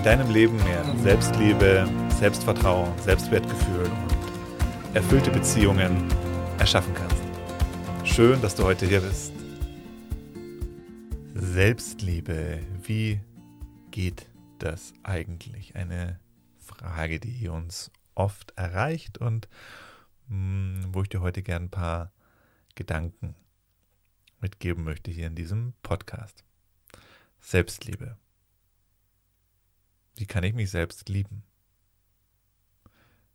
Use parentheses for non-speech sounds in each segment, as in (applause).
in deinem Leben mehr Selbstliebe, Selbstvertrauen, Selbstwertgefühl und erfüllte Beziehungen erschaffen kannst. Schön, dass du heute hier bist. Selbstliebe, wie geht das eigentlich? Eine Frage, die uns oft erreicht und mh, hm, wo ich dir heute gern ein paar Gedanken mitgeben möchte hier in diesem Podcast. Selbstliebe. Wie kann ich mich selbst lieben?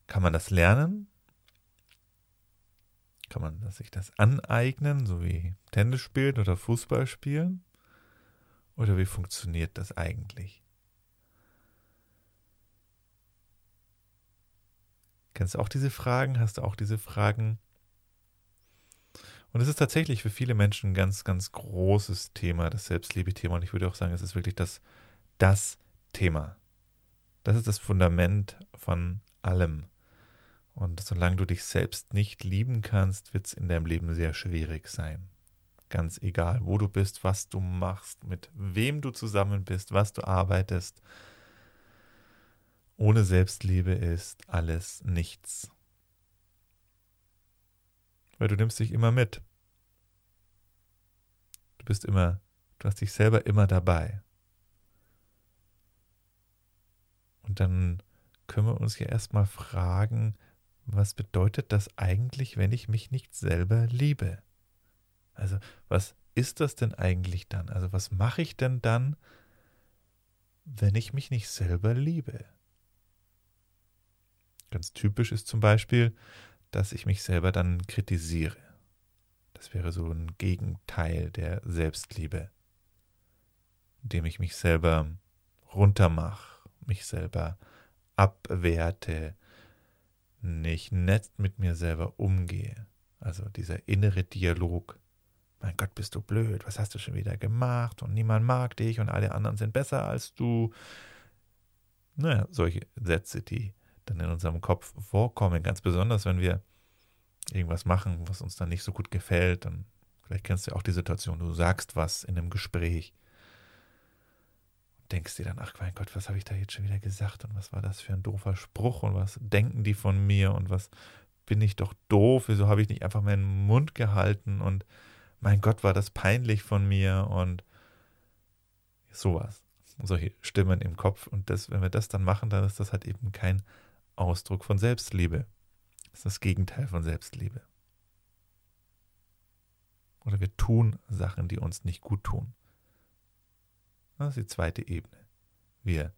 Kann man das lernen? Kann man sich das aneignen, so wie Tennis spielen oder Fußball spielen? Oder wie funktioniert das eigentlich? Kennst du auch diese Fragen? Hast du auch diese Fragen? Und es ist tatsächlich für viele Menschen ein ganz, ganz großes Thema, das Selbstliebe-Thema. Und ich würde auch sagen, es ist wirklich das, das Thema. Das ist das Fundament von allem. Und solange du dich selbst nicht lieben kannst, wird es in deinem Leben sehr schwierig sein. Ganz egal, wo du bist, was du machst, mit wem du zusammen bist, was du arbeitest. Ohne Selbstliebe ist alles nichts. Weil du nimmst dich immer mit. Du bist immer, du hast dich selber immer dabei. Und dann können wir uns ja erstmal fragen, was bedeutet das eigentlich, wenn ich mich nicht selber liebe? Also, was ist das denn eigentlich dann? Also, was mache ich denn dann, wenn ich mich nicht selber liebe? Ganz typisch ist zum Beispiel, dass ich mich selber dann kritisiere. Das wäre so ein Gegenteil der Selbstliebe, indem ich mich selber runtermache mich selber abwerte, nicht nett mit mir selber umgehe. Also dieser innere Dialog. Mein Gott, bist du blöd, was hast du schon wieder gemacht und niemand mag dich und alle anderen sind besser als du. Naja, solche Sätze, die dann in unserem Kopf vorkommen, ganz besonders, wenn wir irgendwas machen, was uns dann nicht so gut gefällt, dann vielleicht kennst du auch die Situation, du sagst was in einem Gespräch denkst dir dann, ach mein Gott, was habe ich da jetzt schon wieder gesagt und was war das für ein doofer Spruch und was denken die von mir und was bin ich doch doof, wieso habe ich nicht einfach meinen Mund gehalten und mein Gott, war das peinlich von mir und sowas. Solche Stimmen im Kopf und das, wenn wir das dann machen, dann ist das halt eben kein Ausdruck von Selbstliebe. Das ist das Gegenteil von Selbstliebe. Oder wir tun Sachen, die uns nicht gut tun. Das ist die zweite Ebene. Wir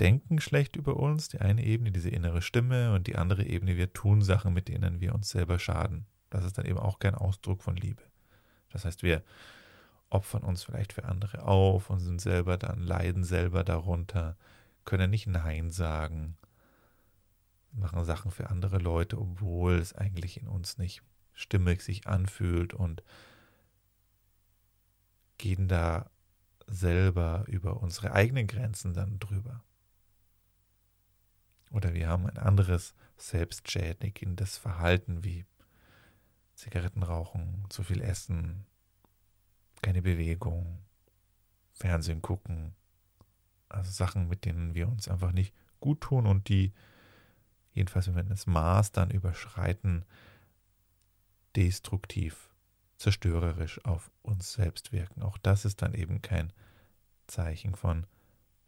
denken schlecht über uns, die eine Ebene, diese innere Stimme, und die andere Ebene, wir tun Sachen, mit denen wir uns selber schaden. Das ist dann eben auch kein Ausdruck von Liebe. Das heißt, wir opfern uns vielleicht für andere auf und sind selber dann, leiden selber darunter, können nicht Nein sagen, machen Sachen für andere Leute, obwohl es eigentlich in uns nicht stimmig sich anfühlt und gehen da selber über unsere eigenen Grenzen dann drüber. Oder wir haben ein anderes selbstschädigendes Verhalten wie Zigaretten rauchen, zu viel essen, keine Bewegung, Fernsehen gucken, also Sachen, mit denen wir uns einfach nicht gut tun und die, jedenfalls wenn wir das Maß dann überschreiten, destruktiv zerstörerisch auf uns selbst wirken. Auch das ist dann eben kein Zeichen von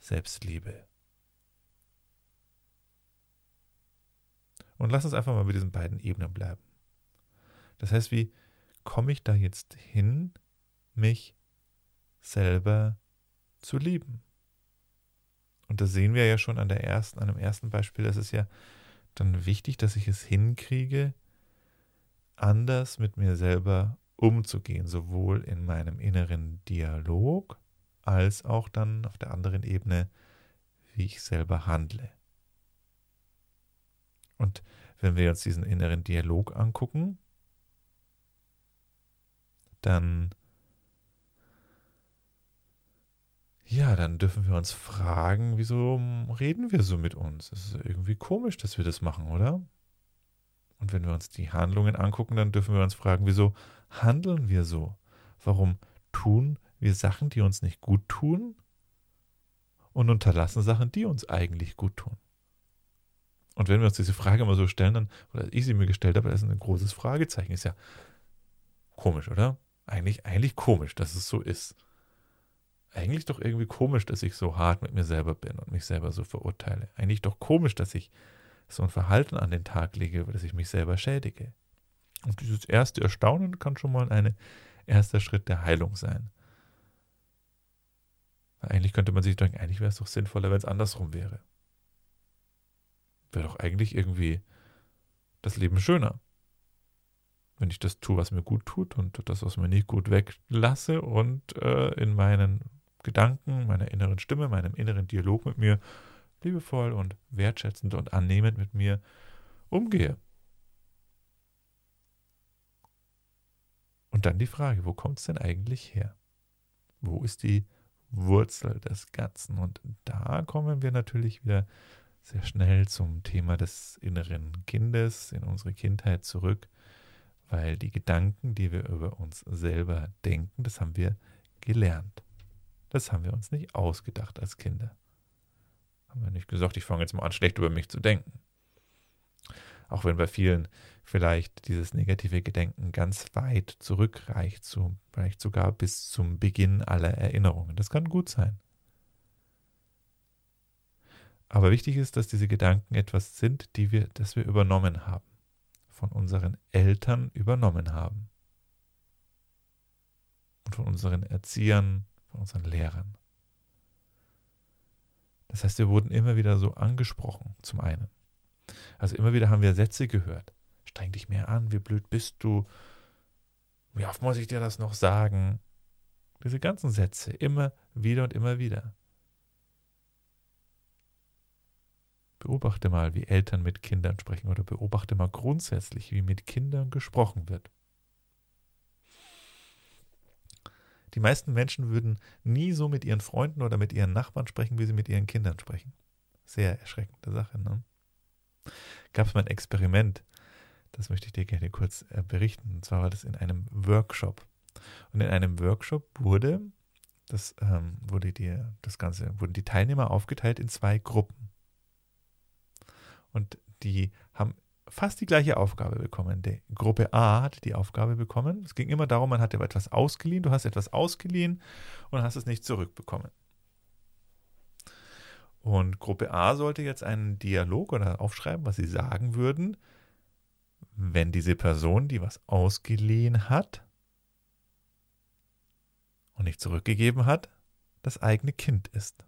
Selbstliebe. Und lass uns einfach mal bei diesen beiden Ebenen bleiben. Das heißt, wie komme ich da jetzt hin, mich selber zu lieben? Und das sehen wir ja schon an der ersten, an dem ersten Beispiel. Es ist ja dann wichtig, dass ich es hinkriege, anders mit mir selber umzugehen, sowohl in meinem inneren Dialog als auch dann auf der anderen Ebene, wie ich selber handle. Und wenn wir uns diesen inneren Dialog angucken, dann ja, dann dürfen wir uns fragen, wieso reden wir so mit uns? Es ist irgendwie komisch, dass wir das machen, oder? Und wenn wir uns die Handlungen angucken, dann dürfen wir uns fragen, wieso handeln wir so? Warum tun wir Sachen, die uns nicht gut tun und unterlassen Sachen, die uns eigentlich gut tun? Und wenn wir uns diese Frage immer so stellen, dann, oder ich sie mir gestellt habe, das ist ein großes Fragezeichen. Ist ja komisch, oder? Eigentlich, eigentlich komisch, dass es so ist. Eigentlich doch irgendwie komisch, dass ich so hart mit mir selber bin und mich selber so verurteile. Eigentlich doch komisch, dass ich so ein Verhalten an den Tag lege, dass ich mich selber schädige. Und dieses erste Erstaunen kann schon mal ein erster Schritt der Heilung sein. Eigentlich könnte man sich denken, eigentlich wäre es doch sinnvoller, wenn es andersrum wäre. Wäre doch eigentlich irgendwie das Leben schöner. Wenn ich das tue, was mir gut tut und das, was mir nicht gut weglasse und äh, in meinen Gedanken, meiner inneren Stimme, meinem inneren Dialog mit mir liebevoll und wertschätzend und annehmend mit mir umgehe. Und dann die Frage, wo kommt es denn eigentlich her? Wo ist die Wurzel des Ganzen? Und da kommen wir natürlich wieder sehr schnell zum Thema des inneren Kindes in unsere Kindheit zurück, weil die Gedanken, die wir über uns selber denken, das haben wir gelernt. Das haben wir uns nicht ausgedacht als Kinder. Haben wir nicht gesagt, ich fange jetzt mal an, schlecht über mich zu denken. Auch wenn bei vielen vielleicht dieses negative Gedenken ganz weit zurückreicht, zu, vielleicht sogar bis zum Beginn aller Erinnerungen. Das kann gut sein. Aber wichtig ist, dass diese Gedanken etwas sind, die wir, das wir übernommen haben, von unseren Eltern übernommen haben und von unseren Erziehern, von unseren Lehrern. Das heißt, wir wurden immer wieder so angesprochen, zum einen. Also immer wieder haben wir Sätze gehört. Streng dich mehr an, wie blöd bist du? Wie oft muss ich dir das noch sagen? Diese ganzen Sätze, immer wieder und immer wieder. Beobachte mal, wie Eltern mit Kindern sprechen oder beobachte mal grundsätzlich, wie mit Kindern gesprochen wird. Die meisten Menschen würden nie so mit ihren Freunden oder mit ihren Nachbarn sprechen, wie sie mit ihren Kindern sprechen. Sehr erschreckende Sache. Ne? Gab es mal ein Experiment, das möchte ich dir gerne kurz äh, berichten. Und zwar war das in einem Workshop. Und in einem Workshop wurde das ähm, wurde die, das Ganze, wurden die Teilnehmer aufgeteilt in zwei Gruppen. Und die haben fast die gleiche Aufgabe bekommen. Die Gruppe A hatte die Aufgabe bekommen. Es ging immer darum, man hat etwas ausgeliehen, du hast etwas ausgeliehen und hast es nicht zurückbekommen. Und Gruppe A sollte jetzt einen Dialog oder aufschreiben, was sie sagen würden, wenn diese Person, die was ausgeliehen hat und nicht zurückgegeben hat, das eigene Kind ist.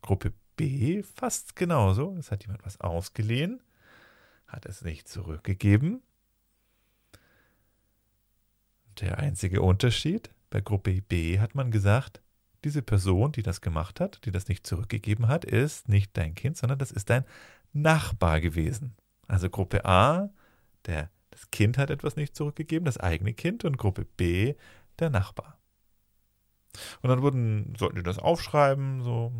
Gruppe B fast genauso. Es hat jemand was ausgeliehen hat es nicht zurückgegeben. Der einzige Unterschied, bei Gruppe B hat man gesagt, diese Person, die das gemacht hat, die das nicht zurückgegeben hat, ist nicht dein Kind, sondern das ist dein Nachbar gewesen. Also Gruppe A, der, das Kind hat etwas nicht zurückgegeben, das eigene Kind, und Gruppe B, der Nachbar. Und dann wurden, sollten die das aufschreiben, so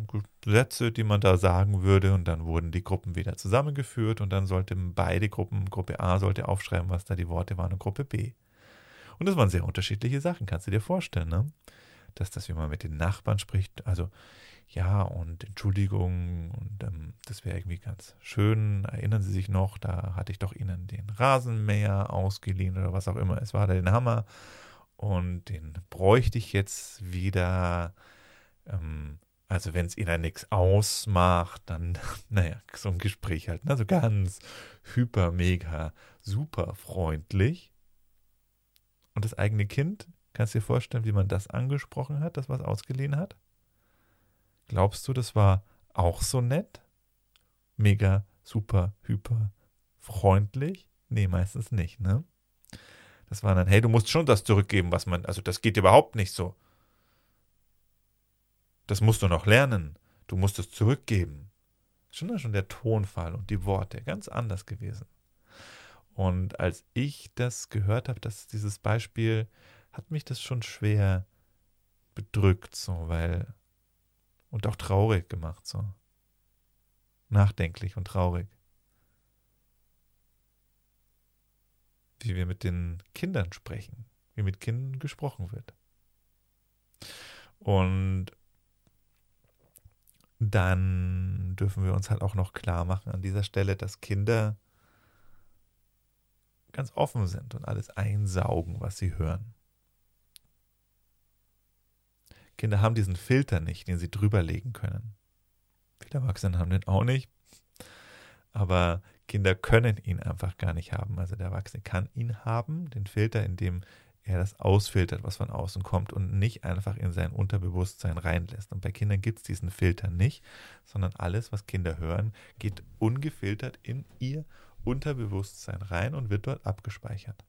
Sätze, die man da sagen würde, und dann wurden die Gruppen wieder zusammengeführt und dann sollten beide Gruppen, Gruppe A sollte aufschreiben, was da die Worte waren, und Gruppe B. Und das waren sehr unterschiedliche Sachen, kannst du dir vorstellen, ne? Dass das, wie man mit den Nachbarn spricht, also ja, und Entschuldigung, und ähm, das wäre irgendwie ganz schön. Erinnern Sie sich noch, da hatte ich doch Ihnen den Rasenmäher ausgeliehen oder was auch immer. Es war den Hammer und den bräuchte ich jetzt wieder. Ähm, also wenn es ihnen nichts ausmacht, dann, (laughs) naja, so ein Gespräch halt. Also ganz hyper, mega, super freundlich. Und das eigene Kind, kannst du dir vorstellen, wie man das angesprochen hat, das was ausgeliehen hat? Glaubst du, das war auch so nett? Mega, super, hyper, freundlich? Nee, meistens nicht, ne? Das war dann, hey, du musst schon das zurückgeben, was man, also das geht überhaupt nicht so. Das musst du noch lernen. du musst es zurückgeben. Schon, schon der Tonfall und die Worte ganz anders gewesen. Und als ich das gehört habe, dass dieses Beispiel, hat mich das schon schwer bedrückt, so, weil, und auch traurig gemacht, so. Nachdenklich und traurig. Wie wir mit den Kindern sprechen, wie mit Kindern gesprochen wird. Und dann dürfen wir uns halt auch noch klar machen an dieser Stelle, dass Kinder ganz offen sind und alles einsaugen, was sie hören. Kinder haben diesen Filter nicht, den sie drüberlegen können. Viele Erwachsene haben den auch nicht. Aber Kinder können ihn einfach gar nicht haben. Also der Erwachsene kann ihn haben, den Filter, in dem er das ausfiltert, was von außen kommt und nicht einfach in sein Unterbewusstsein reinlässt. Und bei Kindern gibt es diesen Filter nicht, sondern alles, was Kinder hören, geht ungefiltert in ihr Unterbewusstsein rein und wird dort abgespeichert.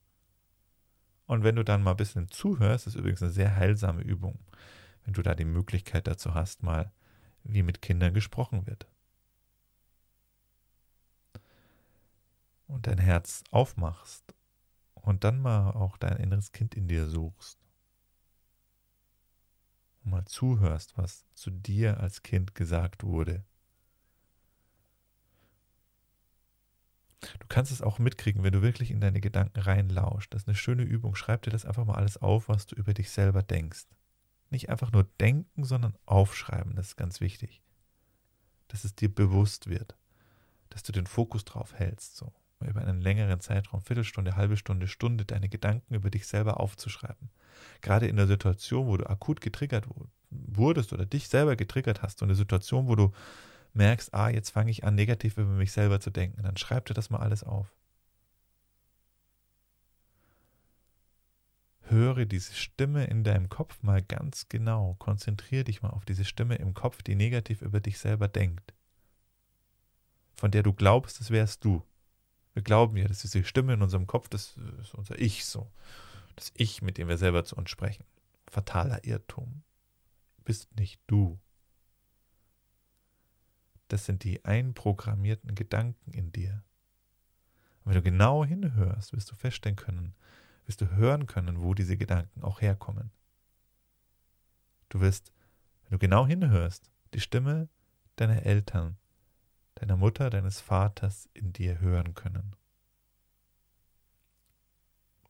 Und wenn du dann mal ein bisschen zuhörst, ist übrigens eine sehr heilsame Übung, wenn du da die Möglichkeit dazu hast, mal wie mit Kindern gesprochen wird. Und dein Herz aufmachst und dann mal auch dein inneres Kind in dir suchst. Und mal zuhörst, was zu dir als Kind gesagt wurde. Du kannst es auch mitkriegen, wenn du wirklich in deine Gedanken reinlauscht. Das ist eine schöne Übung. Schreib dir das einfach mal alles auf, was du über dich selber denkst. Nicht einfach nur denken, sondern aufschreiben. Das ist ganz wichtig. Dass es dir bewusst wird. Dass du den Fokus drauf hältst. So. Über einen längeren Zeitraum, Viertelstunde, halbe Stunde, Stunde, deine Gedanken über dich selber aufzuschreiben. Gerade in der Situation, wo du akut getriggert wurdest oder dich selber getriggert hast, so eine Situation, wo du merkst, ah, jetzt fange ich an, negativ über mich selber zu denken, dann schreib dir das mal alles auf. Höre diese Stimme in deinem Kopf mal ganz genau. Konzentriere dich mal auf diese Stimme im Kopf, die negativ über dich selber denkt. Von der du glaubst, das wärst du. Wir glauben ja, dass diese Stimme in unserem Kopf, das ist unser Ich so. Das Ich, mit dem wir selber zu uns sprechen. Fataler Irrtum. Bist nicht du. Das sind die einprogrammierten Gedanken in dir. Und wenn du genau hinhörst, wirst du feststellen können, wirst du hören können, wo diese Gedanken auch herkommen. Du wirst, wenn du genau hinhörst, die Stimme deiner Eltern, deiner Mutter, deines Vaters in dir hören können.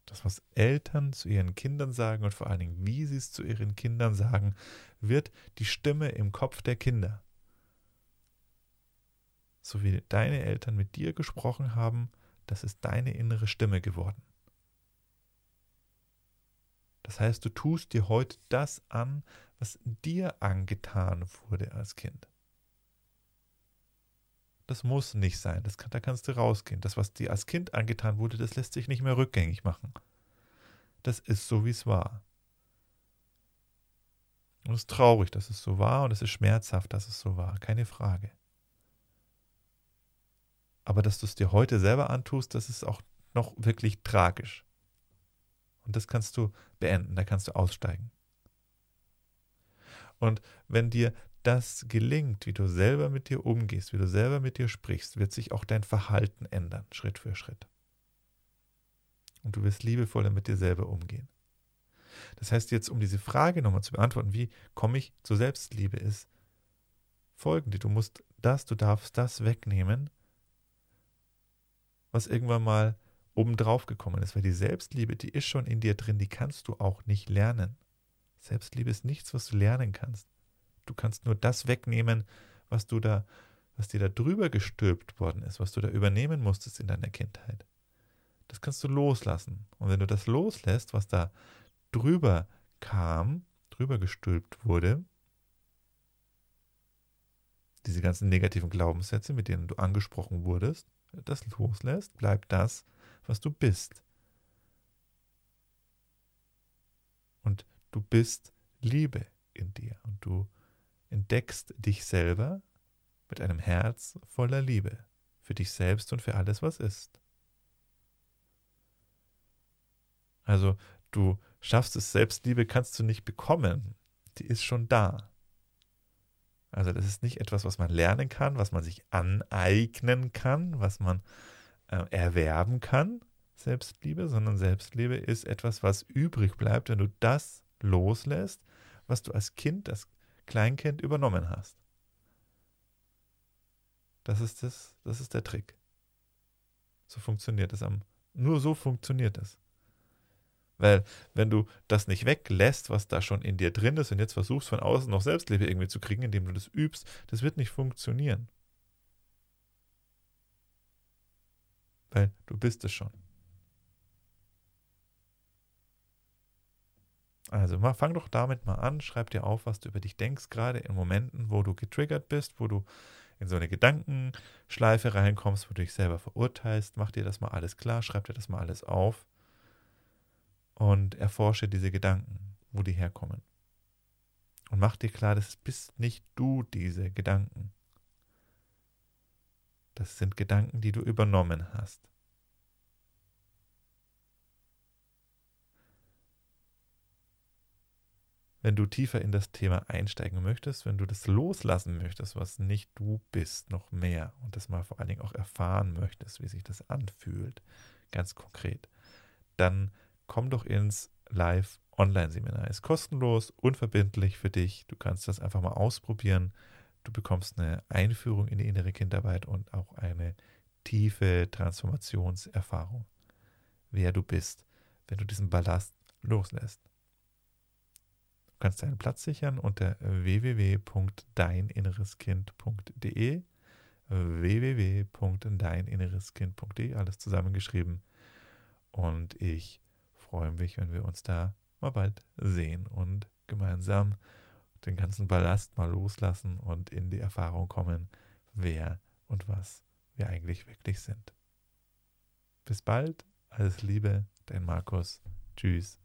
Das, was Eltern zu ihren Kindern sagen und vor allen Dingen, wie sie es zu ihren Kindern sagen, wird die Stimme im Kopf der Kinder so wie deine Eltern mit dir gesprochen haben, das ist deine innere Stimme geworden. Das heißt, du tust dir heute das an, was dir angetan wurde als Kind. Das muss nicht sein, das kann, da kannst du rausgehen. Das, was dir als Kind angetan wurde, das lässt sich nicht mehr rückgängig machen. Das ist so, wie es war. Und es ist traurig, dass es so war und es ist schmerzhaft, dass es so war, keine Frage. Aber dass du es dir heute selber antust, das ist auch noch wirklich tragisch. Und das kannst du beenden, da kannst du aussteigen. Und wenn dir das gelingt, wie du selber mit dir umgehst, wie du selber mit dir sprichst, wird sich auch dein Verhalten ändern, Schritt für Schritt. Und du wirst liebevoller mit dir selber umgehen. Das heißt jetzt, um diese Frage nochmal zu beantworten, wie komme ich zur Selbstliebe, ist folgende. Du musst das, du darfst das wegnehmen, was irgendwann mal obendrauf gekommen ist, weil die Selbstliebe, die ist schon in dir drin, die kannst du auch nicht lernen. Selbstliebe ist nichts, was du lernen kannst. Du kannst nur das wegnehmen, was du da, was dir da drüber gestülpt worden ist, was du da übernehmen musstest in deiner Kindheit. Das kannst du loslassen. Und wenn du das loslässt, was da drüber kam, drüber gestülpt wurde, diese ganzen negativen Glaubenssätze, mit denen du angesprochen wurdest, das loslässt, bleibt das, was du bist. Und du bist Liebe in dir und du entdeckst dich selber mit einem Herz voller Liebe für dich selbst und für alles, was ist. Also du schaffst es, Selbstliebe kannst du nicht bekommen, die ist schon da. Also das ist nicht etwas, was man lernen kann, was man sich aneignen kann, was man äh, erwerben kann, Selbstliebe, sondern Selbstliebe ist etwas, was übrig bleibt, wenn du das loslässt, was du als Kind, als Kleinkind übernommen hast. Das ist, das, das ist der Trick. So funktioniert es am. Nur so funktioniert es. Weil, wenn du das nicht weglässt, was da schon in dir drin ist, und jetzt versuchst von außen noch Selbstliebe irgendwie zu kriegen, indem du das übst, das wird nicht funktionieren. Weil du bist es schon. Also mal, fang doch damit mal an, schreib dir auf, was du über dich denkst, gerade in Momenten, wo du getriggert bist, wo du in so eine Gedankenschleife reinkommst, wo du dich selber verurteilst, mach dir das mal alles klar, schreib dir das mal alles auf und erforsche diese Gedanken, wo die herkommen. Und mach dir klar, das bist nicht du, diese Gedanken. Das sind Gedanken, die du übernommen hast. Wenn du tiefer in das Thema einsteigen möchtest, wenn du das loslassen möchtest, was nicht du bist, noch mehr und das mal vor allen Dingen auch erfahren möchtest, wie sich das anfühlt, ganz konkret, dann komm doch ins Live-Online-Seminar. Ist kostenlos, unverbindlich für dich. Du kannst das einfach mal ausprobieren. Du bekommst eine Einführung in die innere Kindarbeit und auch eine tiefe Transformationserfahrung, wer du bist, wenn du diesen Ballast loslässt. Du kannst deinen Platz sichern unter www.deininnereskind.de www.deininnereskind.de alles zusammengeschrieben und ich freue mich, wenn wir uns da mal bald sehen und gemeinsam den ganzen Ballast mal loslassen und in die Erfahrung kommen, wer und was wir eigentlich wirklich sind. Bis bald, alles Liebe, dein Markus. Tschüss.